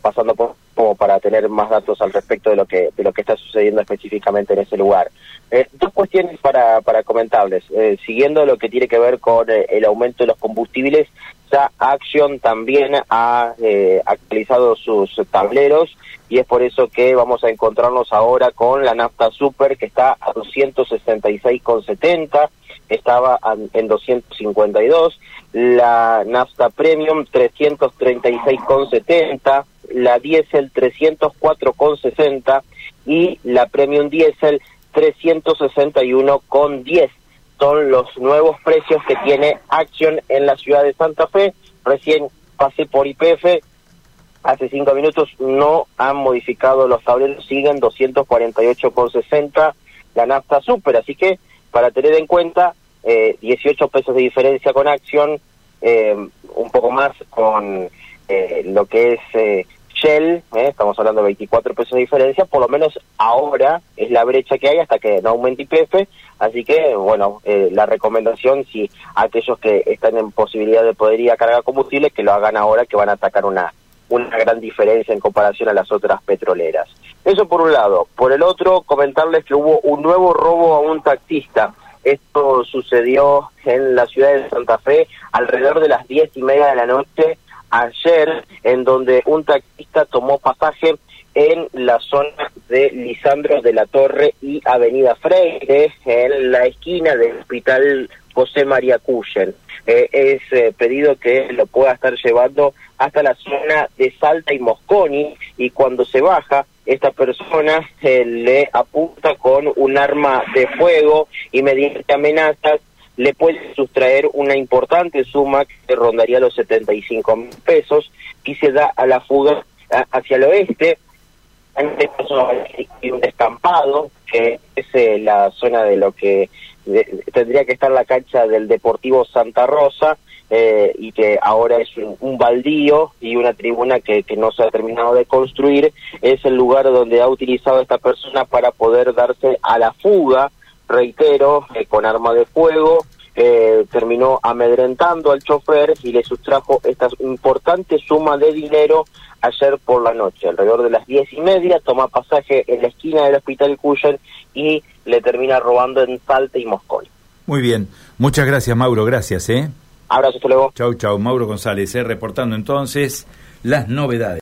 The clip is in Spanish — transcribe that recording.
pasando por como para tener más datos al respecto de lo que de lo que está sucediendo específicamente en ese lugar. Eh, dos cuestiones para, para comentarles. Eh, siguiendo lo que tiene que ver con eh, el aumento de los combustibles, ya Action también ha actualizado sus tableros y es por eso que vamos a encontrarnos ahora con la nafta super que está a 266,70, estaba en 252, la nafta premium 336,70, la diésel 304,60 y la premium diésel 361,10. Son los nuevos precios que tiene Action en la ciudad de Santa Fe. Recién pasé por IPF, hace cinco minutos no han modificado los tableros, siguen 248,60 la nafta super, así que para tener en cuenta, eh, 18 pesos de diferencia con Action, eh, un poco más con eh, lo que es eh, Shell, ¿eh? estamos hablando de 24 pesos de diferencia, por lo menos ahora es la brecha que hay hasta que no aumente IPF, así que, bueno, eh, la recomendación, si aquellos que están en posibilidad de poder ir a cargar combustible, que lo hagan ahora, que van a atacar una, una gran diferencia en comparación a las otras petroleras. Eso por un lado. Por el otro, comentarles que hubo un nuevo robo a un taxista. Esto sucedió en la ciudad de Santa Fe alrededor de las diez y media de la noche ayer, en donde un taxista tomó pasaje en la zona de Lisandro de la Torre y Avenida Freire, en la esquina del Hospital José María Cuyen. Eh, es eh, pedido que lo pueda estar llevando hasta la zona de Salta y Mosconi y cuando se baja esta persona eh, le apunta con un arma de fuego y mediante amenazas le puede sustraer una importante suma que rondaría los 75 mil pesos y se da a la fuga hacia el oeste. En este caso hay un descampado, que es eh, la zona de lo que tendría que estar la cancha del Deportivo Santa Rosa, eh, y que ahora es un, baldío y una tribuna que, no se ha terminado de construir, es el lugar donde ha utilizado esta persona para poder darse a la fuga reitero, eh, con arma de fuego, eh, terminó amedrentando al chofer y le sustrajo esta importante suma de dinero ayer por la noche, alrededor de las diez y media, toma pasaje en la esquina del hospital Cuyen y le termina robando en Salta y Moscón. Muy bien, muchas gracias Mauro, gracias. ¿eh? Abrazo, hasta luego. Chau, chau, Mauro González, ¿eh? reportando entonces las novedades.